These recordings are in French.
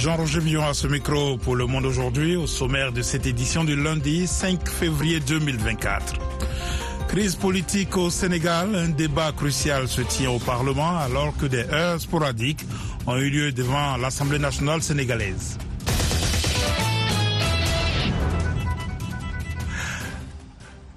Jean-Roger Villon à ce micro pour Le Monde aujourd'hui, au sommaire de cette édition du lundi 5 février 2024. Crise politique au Sénégal, un débat crucial se tient au Parlement alors que des heures sporadiques ont eu lieu devant l'Assemblée nationale sénégalaise.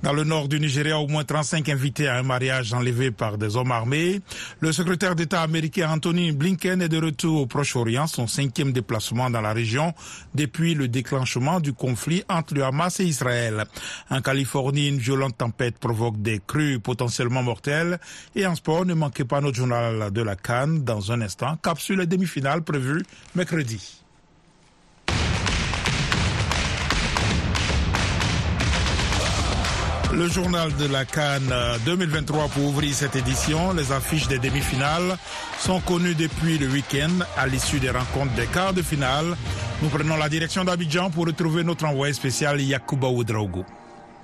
Dans le nord du Nigeria, au moins 35 invités à un mariage enlevé par des hommes armés. Le secrétaire d'État américain Anthony Blinken est de retour au Proche-Orient, son cinquième déplacement dans la région depuis le déclenchement du conflit entre le Hamas et Israël. En Californie, une violente tempête provoque des crues potentiellement mortelles. Et en sport, ne manquez pas notre journal de la Cannes dans un instant. Capsule demi-finale prévue mercredi. Le journal de la Cannes 2023 pour ouvrir cette édition. Les affiches des demi-finales sont connues depuis le week-end à l'issue des rencontres des quarts de finale. Nous prenons la direction d'Abidjan pour retrouver notre envoyé spécial Yakuba Oudraogo.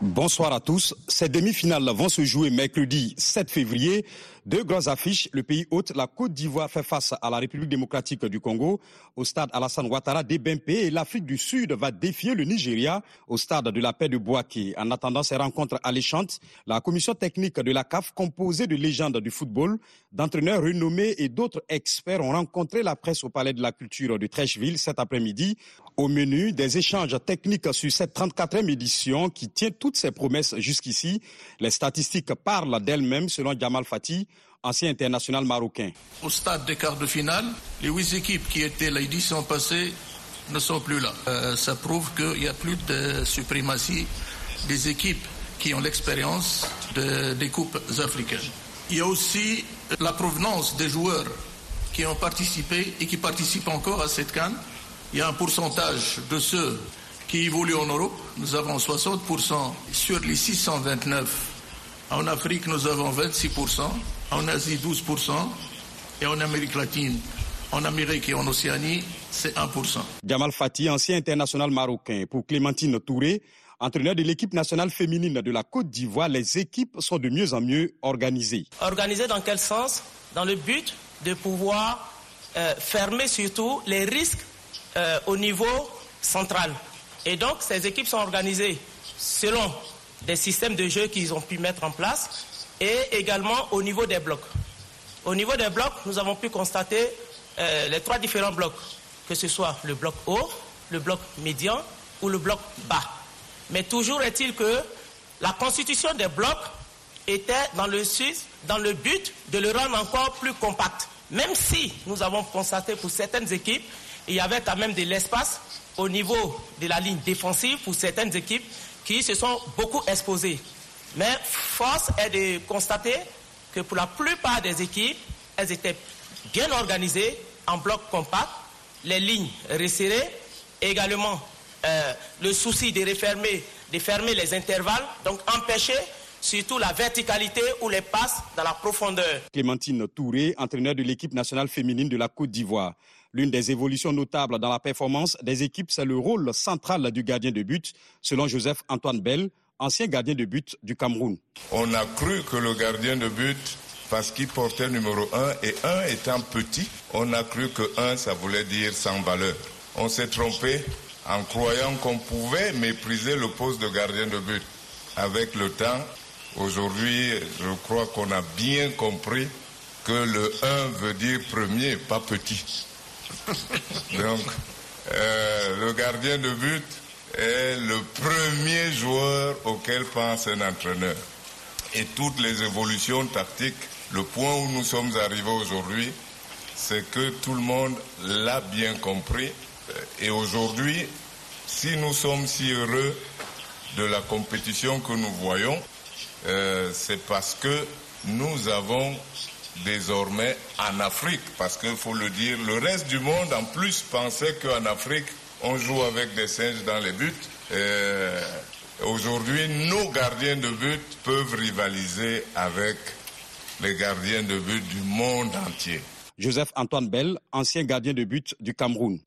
Bonsoir à tous. Ces demi-finales vont se jouer mercredi 7 février. Deux grandes affiches. Le pays hôte, la Côte d'Ivoire, fait face à la République démocratique du Congo au stade Alassane Ouattara d'Ebempe et l'Afrique du Sud va défier le Nigeria au stade de la paix de Boaké. En attendant ces rencontres alléchantes, la commission technique de la CAF, composée de légendes du football, d'entraîneurs renommés et d'autres experts ont rencontré la presse au Palais de la Culture de Trècheville cet après-midi. Au menu, des échanges techniques sur cette 34e édition qui tient toutes ses promesses jusqu'ici. Les statistiques parlent d'elles-mêmes selon Jamal Fati, ancien international marocain. Au stade des quarts de finale, les huit équipes qui étaient l'édition passée ne sont plus là. Euh, ça prouve qu'il n'y a plus de suprématie des équipes qui ont l'expérience de, des coupes africaines. Il y a aussi la provenance des joueurs qui ont participé et qui participent encore à cette canne. Il y a un pourcentage de ceux qui évoluent en Europe. Nous avons 60% sur les 629. En Afrique, nous avons 26%. En Asie, 12%. Et en Amérique latine, en Amérique et en Océanie, c'est 1%. Jamal Fati, ancien international marocain. Pour Clémentine Touré, entraîneur de l'équipe nationale féminine de la Côte d'Ivoire, les équipes sont de mieux en mieux organisées. Organisées dans quel sens? Dans le but de pouvoir euh, fermer surtout les risques euh, au niveau central. Et donc, ces équipes sont organisées selon des systèmes de jeu qu'ils ont pu mettre en place et également au niveau des blocs. Au niveau des blocs, nous avons pu constater euh, les trois différents blocs, que ce soit le bloc haut, le bloc médian ou le bloc bas. Mais toujours est-il que la constitution des blocs était dans le, dans le but de le rendre encore plus compact. Même si nous avons constaté pour certaines équipes, il y avait quand même de l'espace au niveau de la ligne défensive pour certaines équipes qui se sont beaucoup exposées. Mais force est de constater que pour la plupart des équipes, elles étaient bien organisées en bloc compact, les lignes resserrées, également euh, le souci de refermer, de fermer les intervalles, donc empêcher surtout la verticalité ou les passes dans la profondeur. Clémentine Touré, entraîneur de l'équipe nationale féminine de la Côte d'Ivoire. L'une des évolutions notables dans la performance des équipes, c'est le rôle central du gardien de but, selon Joseph Antoine Bell, ancien gardien de but du Cameroun. On a cru que le gardien de but, parce qu'il portait numéro 1 et 1 étant petit, on a cru que 1 ça voulait dire sans valeur. On s'est trompé en croyant qu'on pouvait mépriser le poste de gardien de but. Avec le temps, aujourd'hui, je crois qu'on a bien compris que le 1 veut dire premier, pas petit. Donc, euh, le gardien de but est le premier joueur auquel pense un entraîneur. Et toutes les évolutions tactiques, le point où nous sommes arrivés aujourd'hui, c'est que tout le monde l'a bien compris. Et aujourd'hui, si nous sommes si heureux de la compétition que nous voyons, euh, c'est parce que nous avons désormais en Afrique, parce qu'il faut le dire, le reste du monde en plus pensait qu'en Afrique, on joue avec des singes dans les buts. Aujourd'hui, nos gardiens de but peuvent rivaliser avec les gardiens de but du monde entier. Joseph Antoine Bell, ancien gardien de but du Cameroun.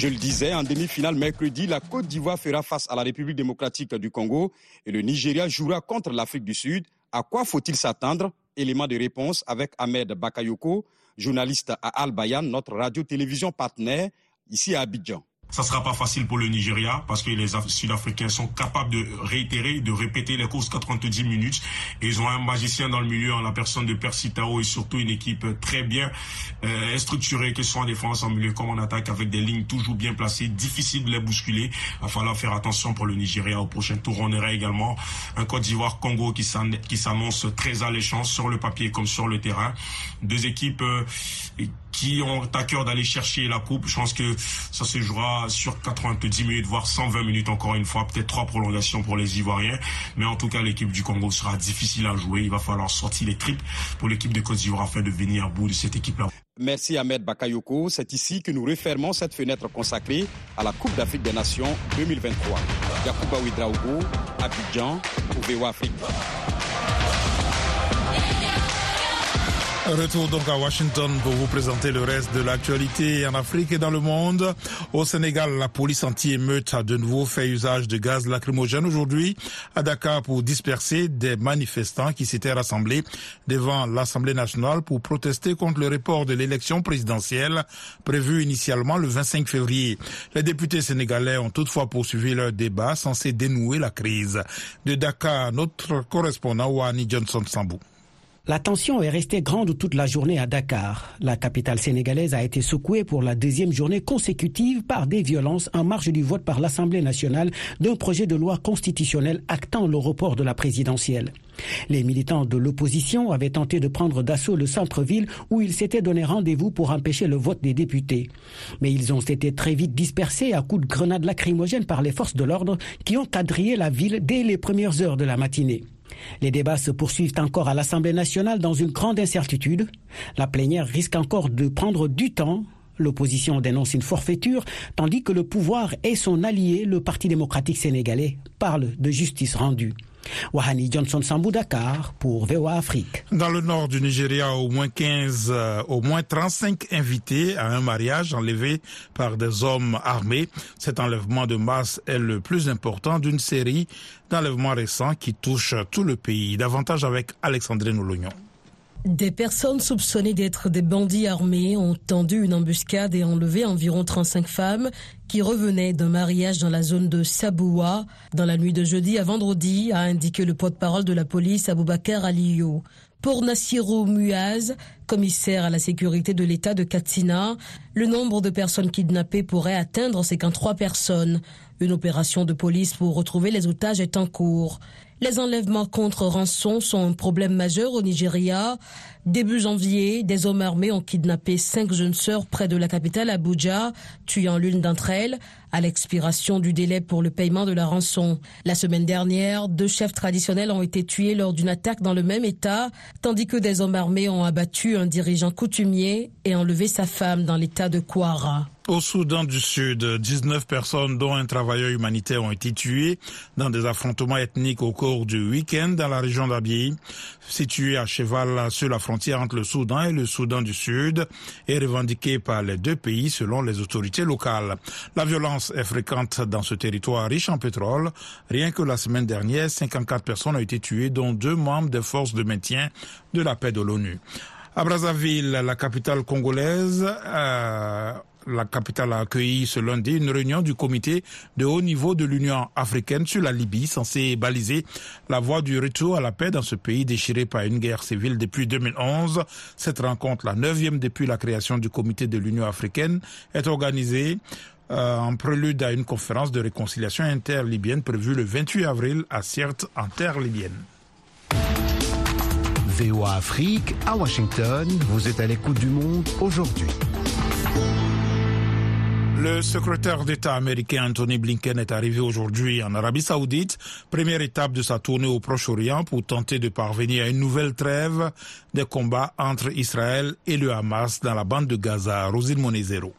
Je le disais, en demi-finale mercredi, la Côte d'Ivoire fera face à la République démocratique du Congo et le Nigeria jouera contre l'Afrique du Sud. À quoi faut-il s'attendre? Élément de réponse avec Ahmed Bakayoko, journaliste à Al Bayan, notre radio-télévision partenaire ici à Abidjan. Ça sera pas facile pour le Nigeria parce que les Sud-Africains sont capables de réitérer, de répéter les courses 90 minutes. Ils ont un magicien dans le milieu en la personne de Percy Tao et surtout une équipe très bien euh, structurée, que ce soit en défense, en milieu comme en attaque, avec des lignes toujours bien placées, difficile de les bousculer. Il va falloir faire attention pour le Nigeria au prochain tour. On aura également un Côte d'Ivoire-Congo qui s'annonce très alléchant sur le papier comme sur le terrain. Deux équipes euh, qui ont à cœur d'aller chercher la coupe. Je pense que ça se jouera sur 90 minutes, voire 120 minutes encore une fois, peut-être trois prolongations pour les Ivoiriens. Mais en tout cas, l'équipe du Congo sera difficile à jouer. Il va falloir sortir les tripes pour l'équipe de Côte d'Ivoire afin de venir à bout de cette équipe-là. Merci Ahmed Bakayoko. C'est ici que nous refermons cette fenêtre consacrée à la Coupe d'Afrique des Nations 2023. Yacouba Ouidraogo, Abidjan, Ouvéo Afrique. Retour donc à Washington pour vous présenter le reste de l'actualité en Afrique et dans le monde. Au Sénégal, la police anti-émeute a de nouveau fait usage de gaz lacrymogène aujourd'hui à Dakar pour disperser des manifestants qui s'étaient rassemblés devant l'Assemblée nationale pour protester contre le report de l'élection présidentielle prévue initialement le 25 février. Les députés sénégalais ont toutefois poursuivi leur débat censé dénouer la crise. De Dakar, notre correspondant Wani Johnson Sambou. La tension est restée grande toute la journée à Dakar. La capitale sénégalaise a été secouée pour la deuxième journée consécutive par des violences en marge du vote par l'Assemblée nationale d'un projet de loi constitutionnel actant le report de la présidentielle. Les militants de l'opposition avaient tenté de prendre d'assaut le centre-ville où ils s'étaient donné rendez-vous pour empêcher le vote des députés. Mais ils ont été très vite dispersés à coups de grenades lacrymogènes par les forces de l'ordre qui ont quadrillé la ville dès les premières heures de la matinée. Les débats se poursuivent encore à l'Assemblée nationale dans une grande incertitude. La plénière risque encore de prendre du temps. L'opposition dénonce une forfaiture, tandis que le pouvoir et son allié, le Parti démocratique sénégalais, parlent de justice rendue. Wahani Johnson Sambou Dakar pour VOA Afrique. Dans le nord du Nigeria, au moins 15, euh, au moins 35 invités à un mariage enlevé par des hommes armés. Cet enlèvement de masse est le plus important d'une série d'enlèvements récents qui touchent tout le pays. Davantage avec Alexandre Nolognon. Des personnes soupçonnées d'être des bandits armés ont tendu une embuscade et enlevé environ 35 femmes qui revenaient d'un mariage dans la zone de Saboua dans la nuit de jeudi à vendredi, a indiqué le porte-parole de la police Aboubakar Aliyo. Pour Nassiro Muaz, commissaire à la sécurité de l'État de Katsina, le nombre de personnes kidnappées pourrait atteindre 53 personnes. Une opération de police pour retrouver les otages est en cours. Les enlèvements contre rançon sont un problème majeur au Nigeria. Début janvier, des hommes armés ont kidnappé cinq jeunes sœurs près de la capitale Abuja, tuant l'une d'entre elles à l'expiration du délai pour le paiement de la rançon. La semaine dernière, deux chefs traditionnels ont été tués lors d'une attaque dans le même état, tandis que des hommes armés ont abattu un dirigeant coutumier et enlevé sa femme dans l'état de Kwara. Au Soudan du Sud, 19 personnes, dont un travailleur humanitaire, ont été tuées dans des affrontements ethniques au cours du week-end dans la région d'Abiy, située à cheval sur la frontière entre le Soudan et le Soudan du Sud, et revendiquée par les deux pays selon les autorités locales. La violence est fréquente dans ce territoire riche en pétrole. Rien que la semaine dernière, 54 personnes ont été tuées, dont deux membres des forces de maintien de la paix de l'ONU. À Brazzaville, la capitale congolaise, euh, la capitale a accueilli ce lundi une réunion du comité de haut niveau de l'Union africaine sur la Libye, censée baliser la voie du retour à la paix dans ce pays déchiré par une guerre civile depuis 2011. Cette rencontre, la neuvième depuis la création du comité de l'Union africaine, est organisée euh, en prélude à une conférence de réconciliation interlibyenne prévue le 28 avril à Sirte, en terre libyenne. VOA Afrique, à Washington, vous êtes à l'écoute du monde aujourd'hui. Le secrétaire d'État américain Anthony Blinken est arrivé aujourd'hui en Arabie Saoudite, première étape de sa tournée au Proche-Orient pour tenter de parvenir à une nouvelle trêve des combats entre Israël et le Hamas dans la bande de Gaza. Rosine Monezero.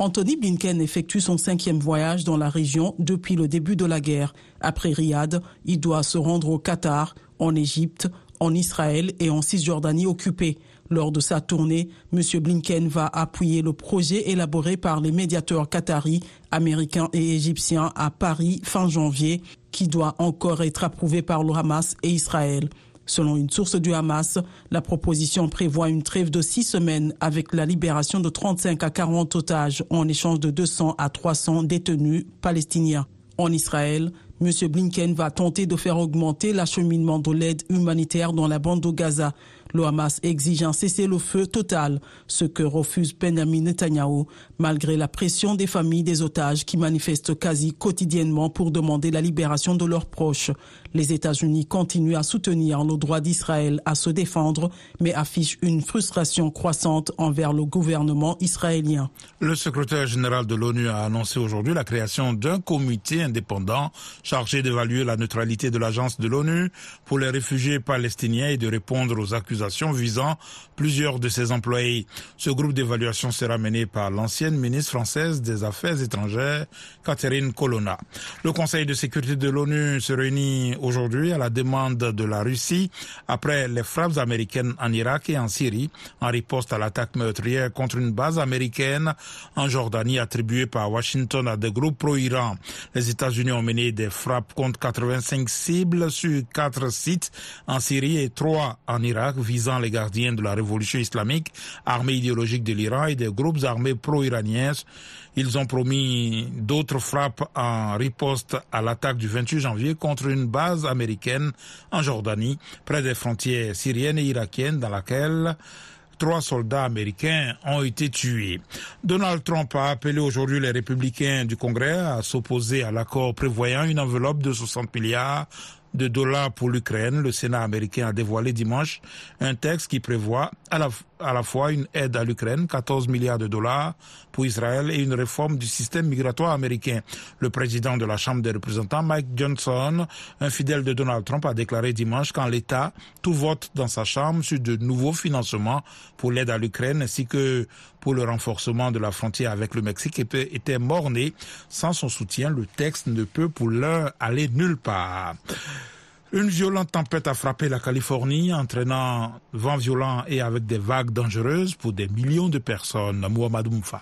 Anthony Blinken effectue son cinquième voyage dans la région depuis le début de la guerre. Après Riyad, il doit se rendre au Qatar, en Égypte, en Israël et en Cisjordanie occupée. Lors de sa tournée, M. Blinken va appuyer le projet élaboré par les médiateurs qataris, américains et égyptiens à Paris fin janvier, qui doit encore être approuvé par le Hamas et Israël. Selon une source du Hamas, la proposition prévoit une trêve de six semaines avec la libération de 35 à 40 otages en échange de 200 à 300 détenus palestiniens. En Israël, M. Blinken va tenter de faire augmenter l'acheminement de l'aide humanitaire dans la bande de Gaza. Le Hamas exige un cessez-le-feu total, ce que refuse Benjamin Netanyahu, malgré la pression des familles des otages qui manifestent quasi quotidiennement pour demander la libération de leurs proches. Les États-Unis continuent à soutenir le droit d'Israël à se défendre, mais affichent une frustration croissante envers le gouvernement israélien. Le secrétaire général de l'ONU a annoncé aujourd'hui la création d'un comité indépendant chargé d'évaluer la neutralité de l'agence de l'ONU pour les réfugiés palestiniens et de répondre aux accusations visant plusieurs de ses employés. Ce groupe d'évaluation sera mené par l'ancienne ministre française des Affaires étrangères, Catherine Colonna. Le Conseil de sécurité de l'ONU se réunit aujourd'hui à la demande de la Russie après les frappes américaines en Irak et en Syrie en riposte à l'attaque meurtrière contre une base américaine en Jordanie attribuée par Washington à des groupes pro-Iran. Les États-Unis ont mené des frappes contre 85 cibles sur quatre sites en Syrie et trois en Irak visant les gardiens de la révolution islamique, armée idéologique de l'Iran et des groupes armés pro-iraniens ils ont promis d'autres frappes en riposte à l'attaque du 28 janvier contre une base américaine en Jordanie, près des frontières syriennes et irakiennes, dans laquelle trois soldats américains ont été tués. Donald Trump a appelé aujourd'hui les républicains du Congrès à s'opposer à l'accord prévoyant une enveloppe de 60 milliards de dollars pour l'Ukraine, le Sénat américain a dévoilé dimanche un texte qui prévoit à la, à la fois une aide à l'Ukraine, 14 milliards de dollars pour Israël et une réforme du système migratoire américain. Le président de la Chambre des représentants, Mike Johnson, un fidèle de Donald Trump, a déclaré dimanche qu'en l'État, tout vote dans sa Chambre sur de nouveaux financements pour l'aide à l'Ukraine ainsi que pour le renforcement de la frontière avec le Mexique était mort-né. Sans son soutien, le texte ne peut pour l'heure aller nulle part. Une violente tempête a frappé la Californie, entraînant vent violent et avec des vagues dangereuses pour des millions de personnes. Mohamed Moufa.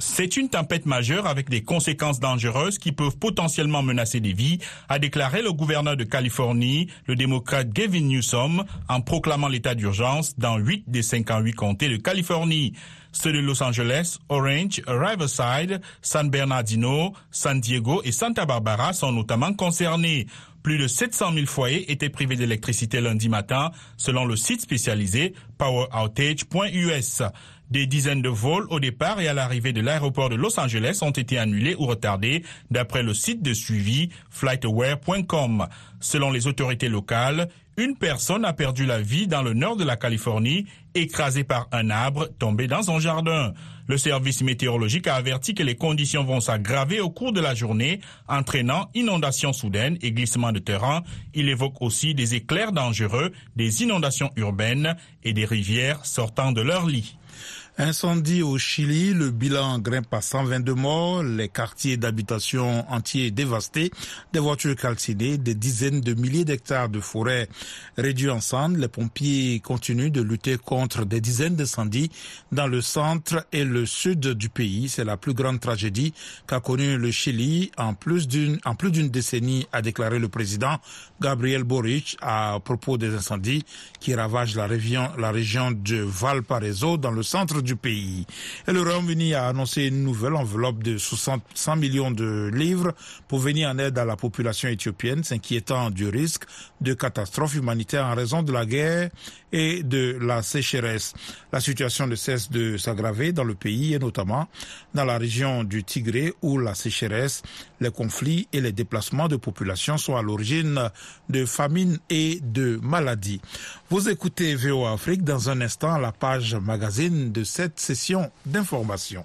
C'est une tempête majeure avec des conséquences dangereuses qui peuvent potentiellement menacer des vies, a déclaré le gouverneur de Californie, le démocrate Gavin Newsom, en proclamant l'état d'urgence dans 8 des 58 comtés de Californie. Ceux de Los Angeles, Orange, Riverside, San Bernardino, San Diego et Santa Barbara sont notamment concernés. Plus de 700 000 foyers étaient privés d'électricité lundi matin, selon le site spécialisé poweroutage.us. Des dizaines de vols au départ et à l'arrivée de l'aéroport de Los Angeles ont été annulés ou retardés d'après le site de suivi flightaware.com. Selon les autorités locales, une personne a perdu la vie dans le nord de la Californie, écrasée par un arbre tombé dans son jardin. Le service météorologique a averti que les conditions vont s'aggraver au cours de la journée, entraînant inondations soudaines et glissements de terrain. Il évoque aussi des éclairs dangereux, des inondations urbaines et des rivières sortant de leur lit. Incendie au Chili, le bilan grimpe à 122 morts, les quartiers d'habitation entiers dévastés, des voitures calcinées, des dizaines de milliers d'hectares de forêts réduits en cendres. Les pompiers continuent de lutter contre des dizaines d'incendies dans le centre et le sud du pays. C'est la plus grande tragédie qu'a connue le Chili en plus d'une, en plus d'une décennie, a déclaré le président Gabriel Boric à propos des incendies qui ravagent la région, la région de Valparaiso dans le centre du pays. Et le Royaume-Uni a annoncé une nouvelle enveloppe de 100 millions de livres pour venir en aide à la population éthiopienne, s'inquiétant du risque de catastrophe humanitaire en raison de la guerre et de la sécheresse. La situation ne cesse de s'aggraver dans le pays et notamment dans la région du Tigré où la sécheresse, les conflits et les déplacements de population sont à l'origine de famines et de maladies. Vous écoutez VO Afrique dans un instant la page magazine de cette session d'information.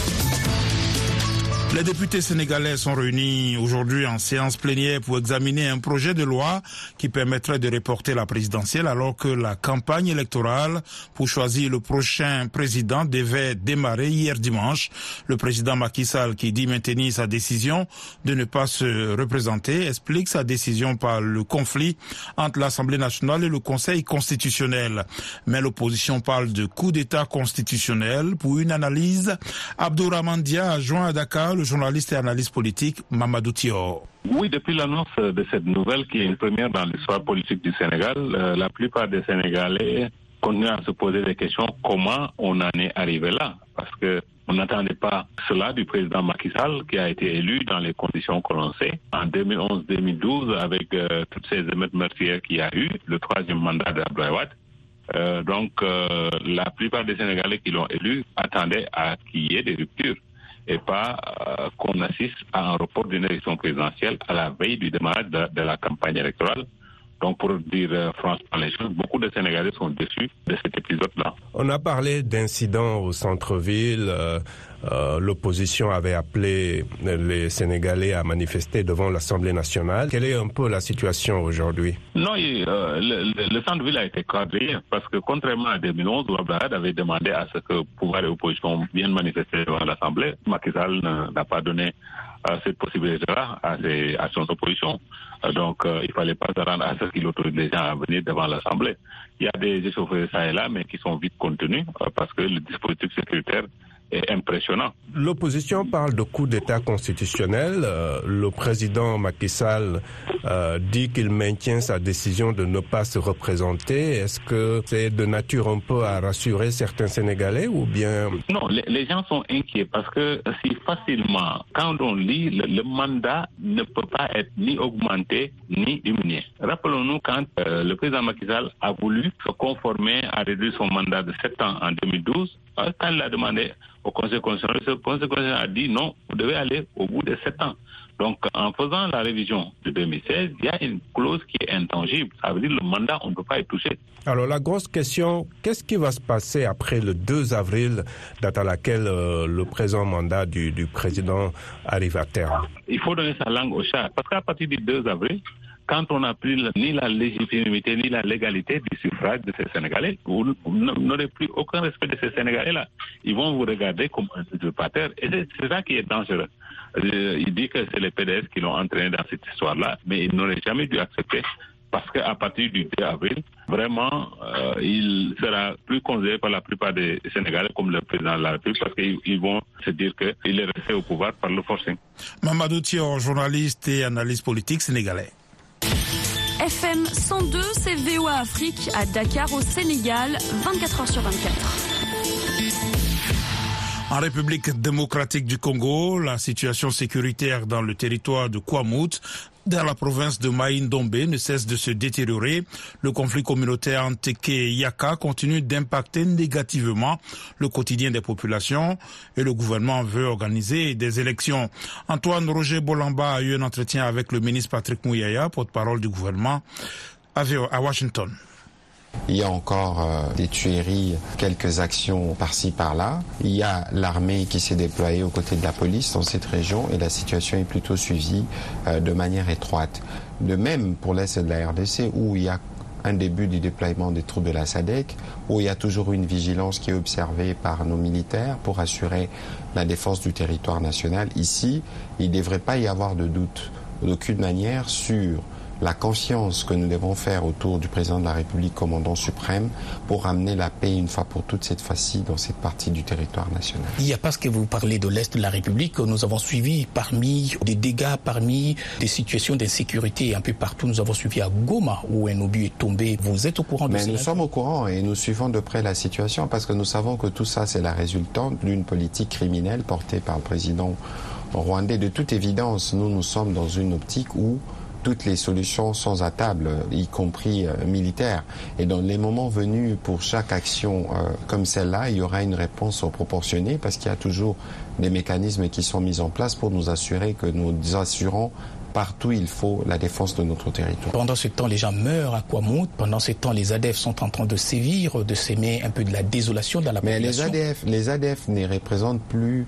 Les députés sénégalais sont réunis aujourd'hui en séance plénière pour examiner un projet de loi qui permettrait de reporter la présidentielle alors que la campagne électorale pour choisir le prochain président devait démarrer hier dimanche. Le président Macky Sall, qui dit maintenir sa décision de ne pas se représenter, explique sa décision par le conflit entre l'Assemblée nationale et le Conseil constitutionnel. Mais l'opposition parle de coup d'État constitutionnel pour une analyse. Abdourahman Dia a joint à Dakar journaliste et analyste politique Mamadou Thior. Oui, depuis l'annonce de cette nouvelle qui est une première dans l'histoire politique du Sénégal, euh, la plupart des Sénégalais continuent à se poser des questions comment on en est arrivé là? Parce que on n'attendait pas cela du président Macky Sall qui a été élu dans les conditions que l'on sait. En 2011-2012, avec euh, toutes ces émeutes meurtrières qu'il y a eu, le troisième mandat d'Abdoulaye euh, donc, euh, la plupart des Sénégalais qui l'ont élu attendaient à qu'il y ait des ruptures et pas euh, qu'on assiste à un report d'une élection présidentielle à la veille du démarrage de, la campagne électorale. Donc, pour dire euh, franchement les choses, beaucoup de Sénégalais sont déçus de cet épisode-là. On a parlé d'incidents au centre-ville. Euh, euh, l'opposition avait appelé les Sénégalais à manifester devant l'Assemblée nationale. Quelle est un peu la situation aujourd'hui? Non, euh, le, centre-ville a été cadré parce que contrairement à 2011 où Abdelhad avait demandé à ce que pouvoir et opposition viennent manifester devant l'Assemblée, Macky Sall n'a pas donné cette possibilité-là à, à, son opposition. donc, il il fallait pas se rendre à ce qu'il autorise les gens à venir devant l'Assemblée. Il y a des échauffeurs ça et là, mais qui sont vite contenus parce que le dispositif sécuritaire impressionnant. L'opposition parle de coup d'État constitutionnel. Euh, le président Macky Sall euh, dit qu'il maintient sa décision de ne pas se représenter. Est-ce que c'est de nature un peu à rassurer certains Sénégalais ou bien... Non, les, gens sont inquiets parce que si facilement, quand on lit, le, mandat ne peut pas être ni augmenté ni diminué. Rappelons-nous quand euh, le président Macky Sall a voulu se conformer à réduire son mandat de 7 ans en 2012, quand il a demandé au Conseil constitutionnel. Le Conseil constitutionnel a dit non, vous devez aller au bout de sept ans. Donc, en faisant la révision de 2016, il y a une clause qui est intangible. Ça veut dire que le mandat, on ne peut pas y toucher. Alors, la grosse question, qu'est-ce qui va se passer après le 2 avril, date à laquelle euh, le présent mandat du, du président arrive à terme? Il faut donner sa langue au chat. Parce qu'à partir du 2 avril, quand on n'a plus ni la légitimité ni la légalité du suffrage de ces Sénégalais, vous n'aurez plus aucun respect de ces Sénégalais-là. Ils vont vous regarder comme un usurpateur. Et c'est ça qui est dangereux. Euh, il dit que c'est les PDS qui l'ont entraîné dans cette histoire-là, mais il n'aurait jamais dû accepter parce qu'à partir du 2 avril, vraiment, euh, il sera plus considéré par la plupart des Sénégalais comme le président de la République parce qu'ils vont se dire qu'il est resté au pouvoir par le forcing. Mamadou Thior, journaliste et analyste politique sénégalais. FM 102, c'est VOA Afrique à Dakar au Sénégal, 24 h sur 24. En République démocratique du Congo, la situation sécuritaire dans le territoire de Kwamut dans la province de Maïndombe ne cesse de se détériorer. Le conflit communautaire Anteke-Yaka continue d'impacter négativement le quotidien des populations et le gouvernement veut organiser des élections. Antoine Roger Bolamba a eu un entretien avec le ministre Patrick Mouyaya, porte-parole du gouvernement, à Washington. Il y a encore euh, des tueries, quelques actions par-ci par-là. Il y a l'armée qui s'est déployée aux côtés de la police dans cette région et la situation est plutôt suivie euh, de manière étroite. De même pour l'Est de la RDC où il y a un début du déploiement des troupes de la SADEC, où il y a toujours une vigilance qui est observée par nos militaires pour assurer la défense du territoire national. Ici, il ne devrait pas y avoir de doute d'aucune manière sur la confiance que nous devons faire autour du président de la République, commandant suprême, pour amener la paix une fois pour toutes cette fois-ci dans cette partie du territoire national. Il n'y a pas ce que vous parlez de l'Est de la République. Nous avons suivi parmi des dégâts, parmi des situations d'insécurité un peu partout. Nous avons suivi à Goma où un obus est tombé. Vous êtes au courant de Mais Nous sommes au courant et nous suivons de près la situation parce que nous savons que tout ça, c'est la résultante d'une politique criminelle portée par le président rwandais. De toute évidence, nous, nous sommes dans une optique où toutes les solutions sont à table, y compris euh, militaires. Et dans les moments venus, pour chaque action euh, comme celle-là, il y aura une réponse proportionnée parce qu'il y a toujours des mécanismes qui sont mis en place pour nous assurer que nous assurons partout il faut la défense de notre territoire. Pendant ce temps, les gens meurent à Kwamout. Pendant ce temps, les ADF sont en train de sévir, de s'aimer un peu de la désolation dans la Mais population. les ADF, les ADF ne représentent plus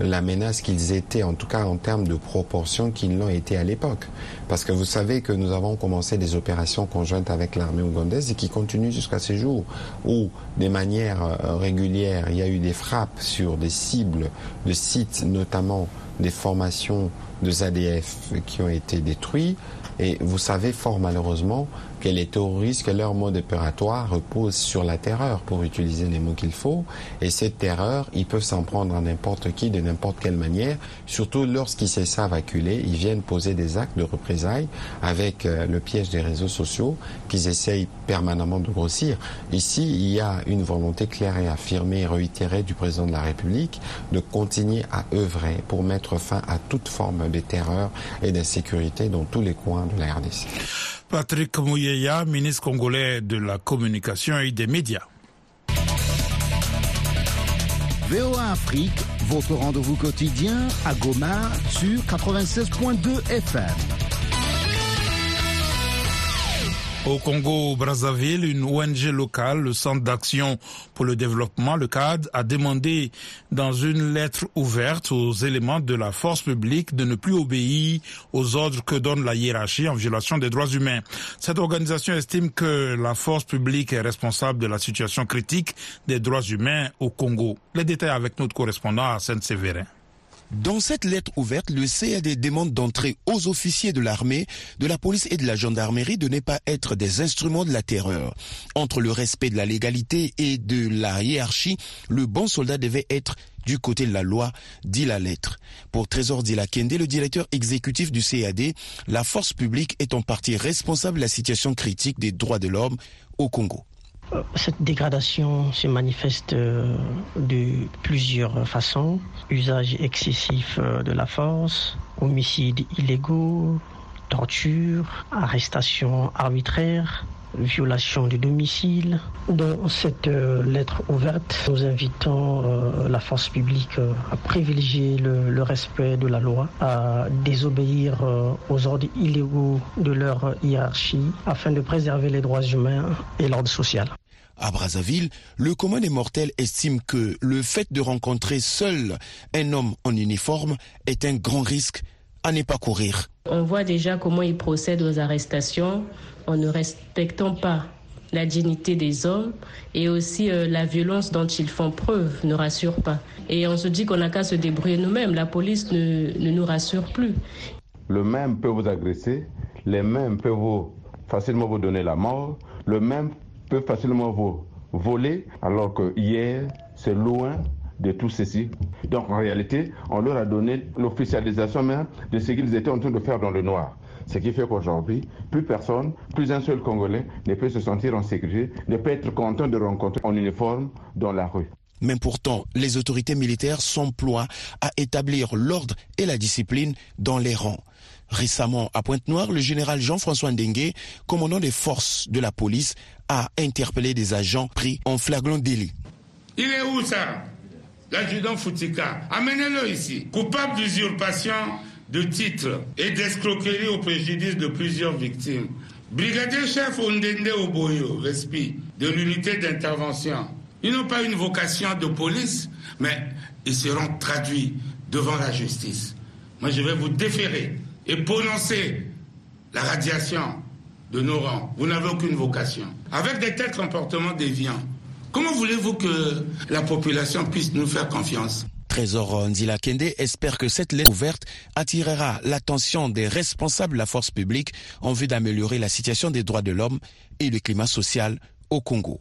la menace qu'ils étaient, en tout cas en termes de proportion qu'ils l'ont été à l'époque. Parce que vous savez que nous avons commencé des opérations conjointes avec l'armée ougandaise et qui continuent jusqu'à ce jour, où de manière euh, régulière, il y a eu des frappes sur des cibles de sites, notamment des formations de ZADF qui ont été détruits. Et vous savez fort malheureusement que les terroristes, que leur mode opératoire repose sur la terreur, pour utiliser les mots qu'il faut. Et cette terreur, ils peuvent s'en prendre à n'importe qui, de n'importe quelle manière. Surtout lorsqu'ils se savent acculés, ils viennent poser des actes de représailles avec euh, le piège des réseaux sociaux qu'ils essayent permanemment de grossir. Ici, il y a une volonté claire et affirmée et réitérée du président de la République de continuer à œuvrer pour mettre fin à toute forme de terreur et d'insécurité dans tous les coins de la RDC. Patrick Mouyeya, ministre congolais de la communication et des médias. VOA Afrique, votre rendez-vous quotidien à Goma sur 96.2 FM. Au Congo Brazzaville, une ONG locale, le Centre d'action pour le développement, le CAD, a demandé dans une lettre ouverte aux éléments de la force publique de ne plus obéir aux ordres que donne la hiérarchie en violation des droits humains. Cette organisation estime que la force publique est responsable de la situation critique des droits humains au Congo. Les détails avec notre correspondant Arsène Sévérin. Dans cette lettre ouverte, le CAD demande d'entrer aux officiers de l'armée, de la police et de la gendarmerie de ne pas être des instruments de la terreur. Entre le respect de la légalité et de la hiérarchie, le bon soldat devait être du côté de la loi, dit la lettre. Pour Trésor Dilakende, le directeur exécutif du CAD, la force publique est en partie responsable de la situation critique des droits de l'homme au Congo. Cette dégradation se manifeste de plusieurs façons. Usage excessif de la force, homicides illégaux, torture, arrestation arbitraire, violation du domicile. Dans cette lettre ouverte, nous invitons la force publique à privilégier le, le respect de la loi, à désobéir aux ordres illégaux de leur hiérarchie afin de préserver les droits humains et l'ordre social. À Brazzaville, le commun des mortels estime que le fait de rencontrer seul un homme en uniforme est un grand risque à ne pas courir. On voit déjà comment ils procèdent aux arrestations en ne respectant pas la dignité des hommes et aussi euh, la violence dont ils font preuve ne rassure pas. Et on se dit qu'on n'a qu'à se débrouiller nous-mêmes. La police ne, ne nous rassure plus. Le même peut vous agresser, les mêmes peuvent vous, facilement vous donner la mort, le même peut facilement voler, alors que hier, c'est loin de tout ceci. Donc en réalité, on leur a donné l'officialisation même de ce qu'ils étaient en train de faire dans le noir. Ce qui fait qu'aujourd'hui, plus personne, plus un seul Congolais ne peut se sentir en sécurité, ne peut être content de rencontrer en uniforme dans la rue. Mais pourtant, les autorités militaires s'emploient à établir l'ordre et la discipline dans les rangs. Récemment, à Pointe-Noire, le général Jean-François Ndengue, commandant des forces de la police, a interpellé des agents pris en flagrant délit. Il est où ça? L'adjudant Foutika. Amenez-le ici. Coupable d'usurpation de titres et d'escroquerie au préjudice de plusieurs victimes. Brigadier chef Ondende Oboyo, respi, de l'unité d'intervention. Ils n'ont pas une vocation de police, mais ils seront traduits devant la justice. Moi, je vais vous déférer et prononcer la radiation de nos rangs. Vous n'avez aucune vocation. Avec des tels comportements déviants, comment voulez-vous que la population puisse nous faire confiance? Trésor Ndila Kende espère que cette lettre ouverte attirera l'attention des responsables de la force publique en vue d'améliorer la situation des droits de l'homme et le climat social au Congo.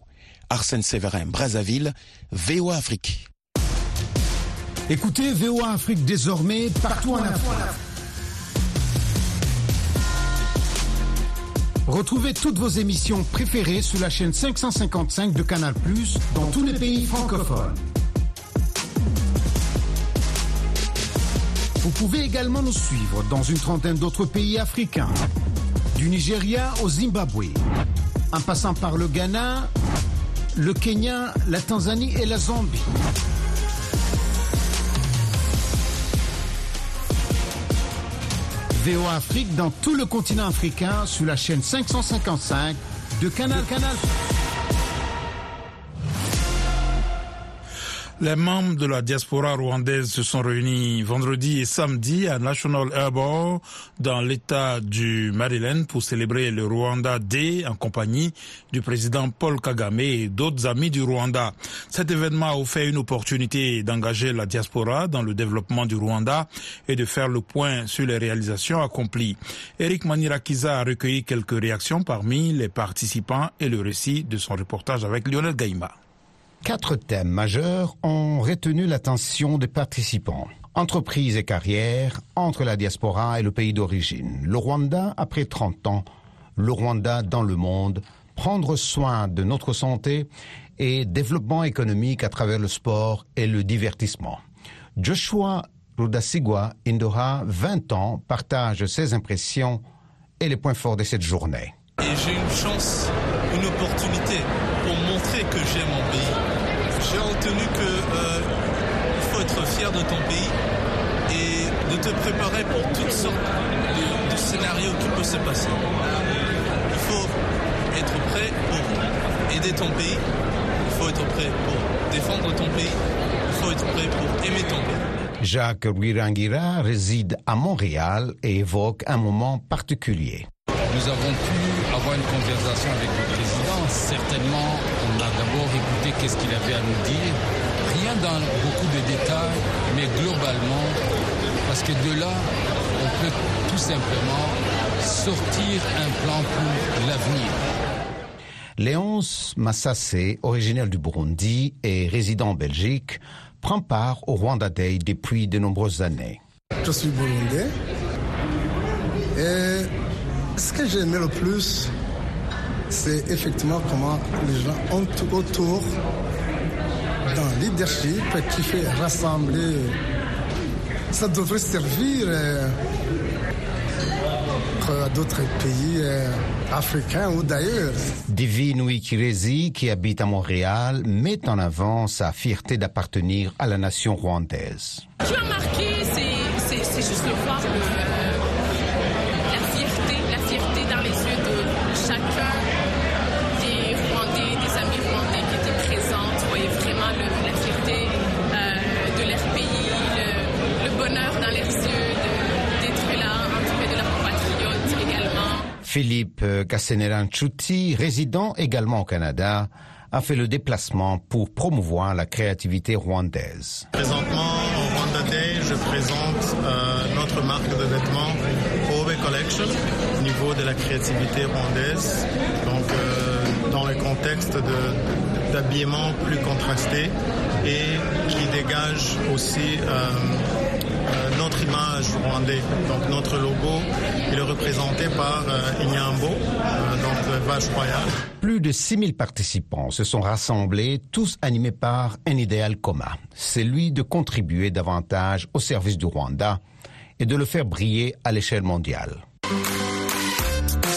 Arsène Séverin, Brazzaville, VOA Afrique. Écoutez VOA Afrique désormais partout en Afrique. Retrouvez toutes vos émissions préférées sur la chaîne 555 de Canal+, dans tous les pays francophones. Vous pouvez également nous suivre dans une trentaine d'autres pays africains, du Nigeria au Zimbabwe, en passant par le Ghana, le Kenya, la Tanzanie et la Zambie. VOA Afrique dans tout le continent africain sur la chaîne 555 de Canal Canal. Les membres de la diaspora rwandaise se sont réunis vendredi et samedi à National Airport dans l'état du Maryland pour célébrer le Rwanda Day en compagnie du président Paul Kagame et d'autres amis du Rwanda. Cet événement a offert une opportunité d'engager la diaspora dans le développement du Rwanda et de faire le point sur les réalisations accomplies. Eric Manirakiza a recueilli quelques réactions parmi les participants et le récit de son reportage avec Lionel Gaïma. Quatre thèmes majeurs ont retenu l'attention des participants. Entreprise et carrière, entre la diaspora et le pays d'origine. Le Rwanda après 30 ans, le Rwanda dans le monde, prendre soin de notre santé et développement économique à travers le sport et le divertissement. Joshua Rudasigwa Indoha, 20 ans, partage ses impressions et les points forts de cette journée. Et j'ai une chance, une opportunité te préparer pour toutes sortes de, de scénarios qui peuvent se passer. Il faut être prêt pour aider ton pays, il faut être prêt pour défendre ton pays, il faut être prêt pour aimer ton pays. Jacques Ruirangira réside à Montréal et évoque un moment particulier. Nous avons pu avoir une conversation avec le président. Certainement, on a d'abord écouté qu'est-ce qu'il avait à nous dire. Rien dans beaucoup de détails, mais globalement, parce que de là, on peut tout simplement sortir un plan pour l'avenir. Léonce Massassé, originaire du Burundi et résident en Belgique, prend part au Rwanda Day depuis de nombreuses années. Je suis burundais et ce que j'ai aimé le plus, c'est effectivement comment les gens ont tout autour dans le leadership qui fait rassembler. Ça devrait servir euh, à d'autres pays euh, africains ou d'ailleurs. Divine Wikirezi, qui habite à Montréal, met en avant sa fierté d'appartenir à la nation rwandaise. Tu as marqué, c'est juste le voir Philippe Kasseneran-Chuti, résident également au Canada, a fait le déplacement pour promouvoir la créativité rwandaise. Présentement, au Rwanda Day, je présente euh, notre marque de vêtements Kobe Collection au niveau de la créativité rwandaise. Donc, euh, dans le contexte d'habillement plus contrasté et qui dégage aussi euh, notre image rwandais. Donc notre logo, il est représenté par euh, Inyambo, euh, donc vache royale. Plus de 6000 participants se sont rassemblés, tous animés par un idéal commun, celui de contribuer davantage au service du Rwanda et de le faire briller à l'échelle mondiale.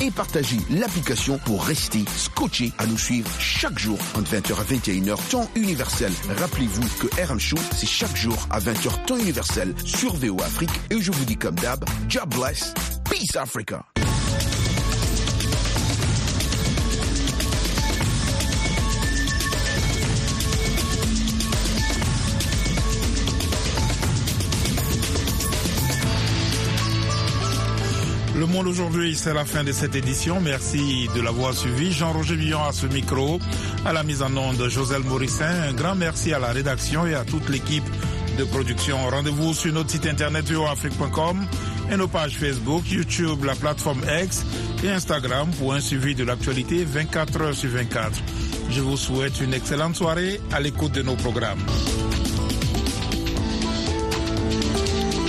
et partagez l'application pour rester scotché à nous suivre chaque jour entre 20h à 21h temps universel. Rappelez-vous que RM Show, c'est chaque jour à 20h temps universel sur VO Afrique et je vous dis comme d'hab, job bless, peace Africa. Aujourd'hui, c'est la fin de cette édition. Merci de l'avoir suivi. Jean-Roger Millon à ce micro, à la mise en onde Joselle Morissin. Un grand merci à la rédaction et à toute l'équipe de production. Rendez-vous sur notre site internet voafrique.com et nos pages Facebook, YouTube, la plateforme X et Instagram pour un suivi de l'actualité 24 heures sur 24. Je vous souhaite une excellente soirée à l'écoute de nos programmes.